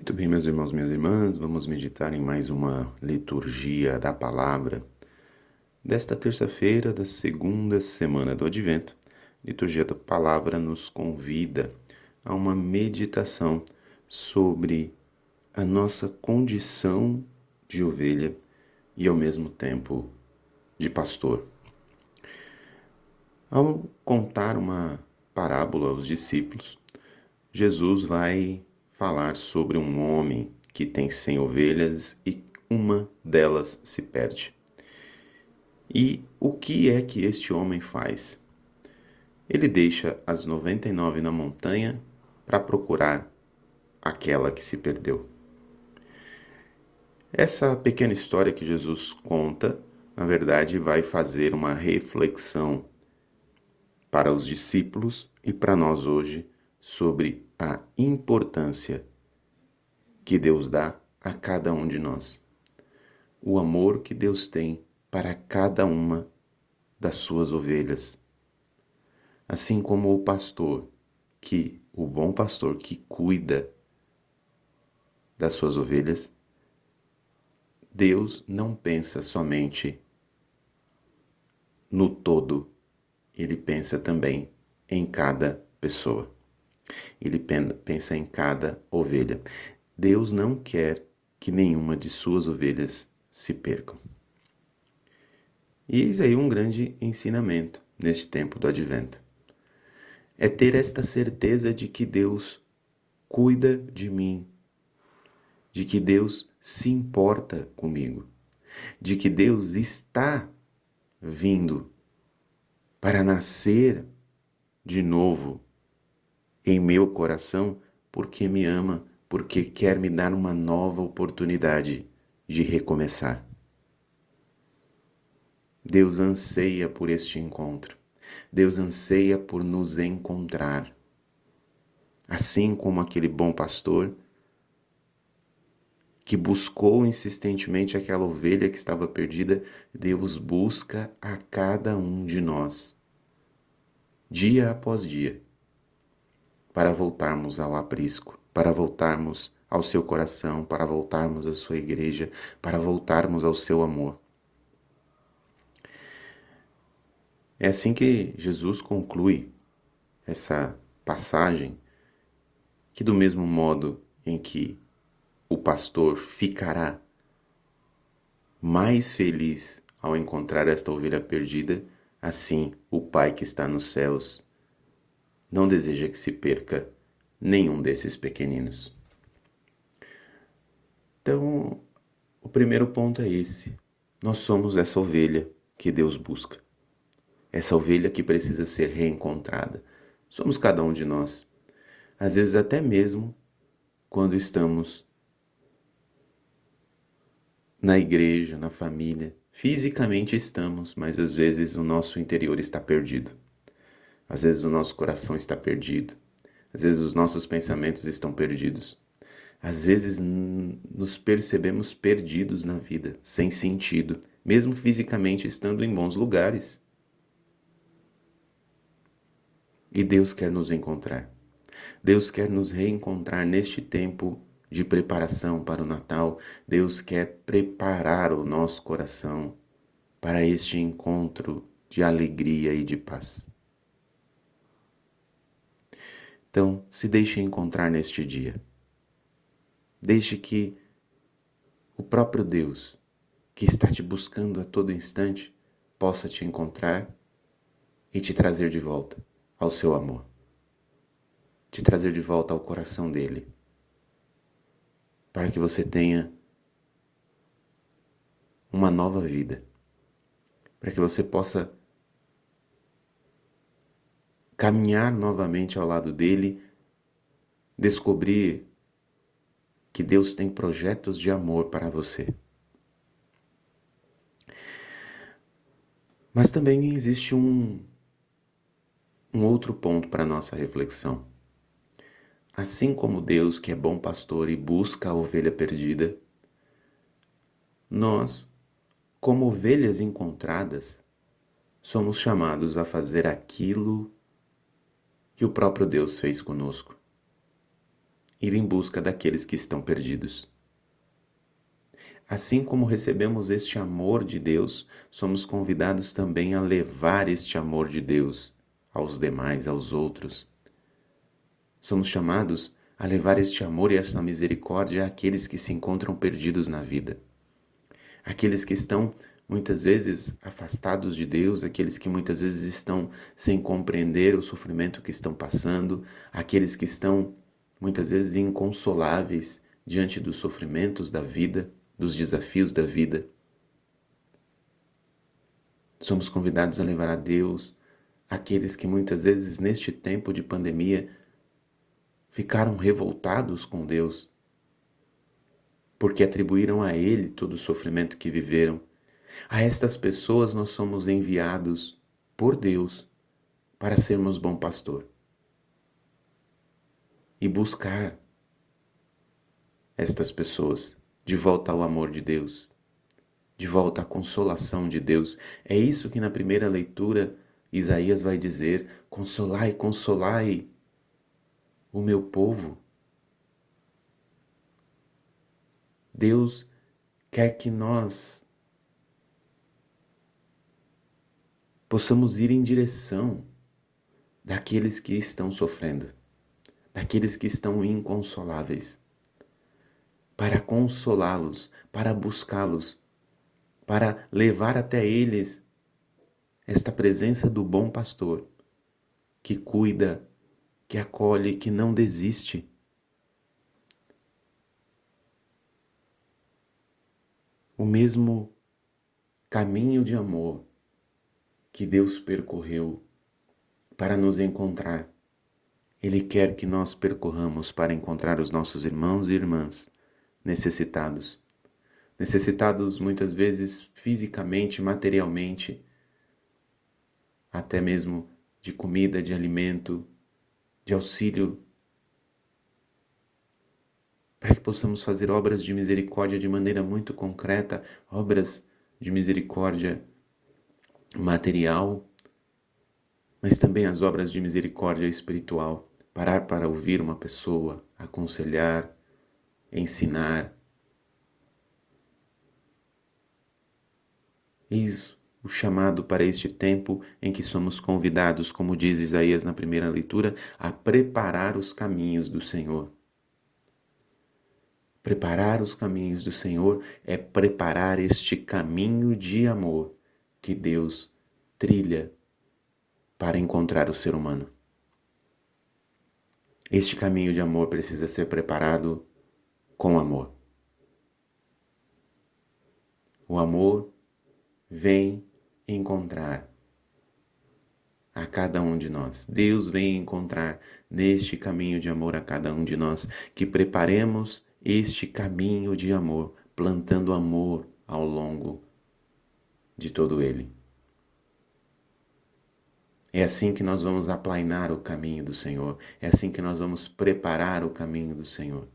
Muito bem, meus irmãos, minhas irmãs, vamos meditar em mais uma liturgia da palavra desta terça-feira da segunda semana do Advento. Liturgia da palavra nos convida a uma meditação sobre a nossa condição de ovelha e ao mesmo tempo de pastor. Ao contar uma parábola aos discípulos, Jesus vai falar sobre um homem que tem cem ovelhas e uma delas se perde. E o que é que este homem faz? Ele deixa as 99 na montanha para procurar aquela que se perdeu. Essa pequena história que Jesus conta, na verdade, vai fazer uma reflexão para os discípulos e para nós hoje sobre a importância que Deus dá a cada um de nós. O amor que Deus tem para cada uma das suas ovelhas. Assim como o pastor, que o bom pastor que cuida das suas ovelhas, Deus não pensa somente no todo, ele pensa também em cada pessoa. Ele pensa em cada ovelha. Deus não quer que nenhuma de suas ovelhas se percam. E eis aí um grande ensinamento neste tempo do advento. É ter esta certeza de que Deus cuida de mim, de que Deus se importa comigo, de que Deus está vindo para nascer de novo em meu coração porque me ama, porque quer me dar uma nova oportunidade de recomeçar. Deus anseia por este encontro. Deus anseia por nos encontrar. Assim como aquele bom pastor que buscou insistentemente aquela ovelha que estava perdida, Deus busca a cada um de nós, dia após dia para voltarmos ao aprisco, para voltarmos ao seu coração, para voltarmos à sua igreja, para voltarmos ao seu amor. É assim que Jesus conclui essa passagem, que do mesmo modo em que o pastor ficará mais feliz ao encontrar esta ovelha perdida, assim o Pai que está nos céus não deseja que se perca nenhum desses pequeninos. Então, o primeiro ponto é esse. Nós somos essa ovelha que Deus busca. Essa ovelha que precisa ser reencontrada. Somos cada um de nós. Às vezes, até mesmo quando estamos na igreja, na família. Fisicamente estamos, mas às vezes o nosso interior está perdido. Às vezes o nosso coração está perdido. Às vezes os nossos pensamentos estão perdidos. Às vezes nos percebemos perdidos na vida, sem sentido, mesmo fisicamente estando em bons lugares. E Deus quer nos encontrar. Deus quer nos reencontrar neste tempo de preparação para o Natal. Deus quer preparar o nosso coração para este encontro de alegria e de paz. Então, se deixe encontrar neste dia. Deixe que o próprio Deus, que está te buscando a todo instante, possa te encontrar e te trazer de volta ao seu amor. Te trazer de volta ao coração dele. Para que você tenha uma nova vida. Para que você possa caminhar novamente ao lado dele, descobrir que Deus tem projetos de amor para você. Mas também existe um, um outro ponto para nossa reflexão. Assim como Deus, que é bom pastor e busca a ovelha perdida, nós, como ovelhas encontradas, somos chamados a fazer aquilo que o próprio Deus fez conosco. ir em busca daqueles que estão perdidos. Assim como recebemos este amor de Deus, somos convidados também a levar este amor de Deus aos demais, aos outros. Somos chamados a levar este amor e esta misericórdia àqueles que se encontram perdidos na vida. Aqueles que estão muitas vezes afastados de Deus, aqueles que muitas vezes estão sem compreender o sofrimento que estão passando, aqueles que estão muitas vezes inconsoláveis diante dos sofrimentos da vida dos desafios da vida. Somos convidados a levar a Deus aqueles que muitas vezes neste tempo de pandemia ficaram revoltados com Deus, porque atribuíram a Ele todo o sofrimento que viveram. A estas pessoas nós somos enviados por Deus para sermos bom pastor e buscar estas pessoas de volta ao amor de Deus, de volta à consolação de Deus. É isso que na primeira leitura Isaías vai dizer: Consolai, consolai o meu povo. Deus quer que nós possamos ir em direção daqueles que estão sofrendo, daqueles que estão inconsoláveis para consolá-los, para buscá-los, para levar até eles esta presença do bom pastor que cuida, que acolhe, que não desiste. O mesmo caminho de amor que Deus percorreu para nos encontrar. Ele quer que nós percorramos para encontrar os nossos irmãos e irmãs necessitados. Necessitados muitas vezes fisicamente, materialmente, até mesmo de comida, de alimento, de auxílio, para que possamos fazer obras de misericórdia de maneira muito concreta, obras de misericórdia material, mas também as obras de misericórdia espiritual. Parar para ouvir uma pessoa, aconselhar, ensinar. Eis o chamado para este tempo em que somos convidados, como diz Isaías na primeira leitura, a preparar os caminhos do Senhor. Preparar os caminhos do Senhor é preparar este caminho de amor que Deus trilha para encontrar o ser humano. Este caminho de amor precisa ser preparado com amor. O amor vem encontrar a cada um de nós. Deus vem encontrar neste caminho de amor a cada um de nós, que preparemos este caminho de amor, plantando amor ao longo de todo ele. É assim que nós vamos aplainar o caminho do Senhor, é assim que nós vamos preparar o caminho do Senhor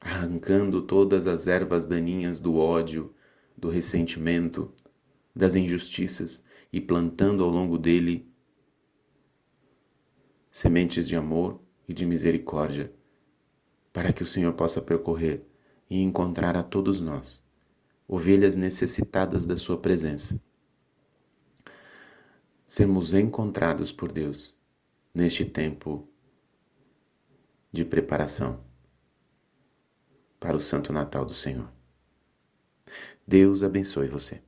arrancando todas as ervas daninhas do ódio, do ressentimento, das injustiças e plantando ao longo dele sementes de amor e de misericórdia, para que o Senhor possa percorrer e encontrar a todos nós, ovelhas necessitadas da Sua presença. Sermos encontrados por Deus neste tempo de preparação para o Santo Natal do Senhor. Deus abençoe você.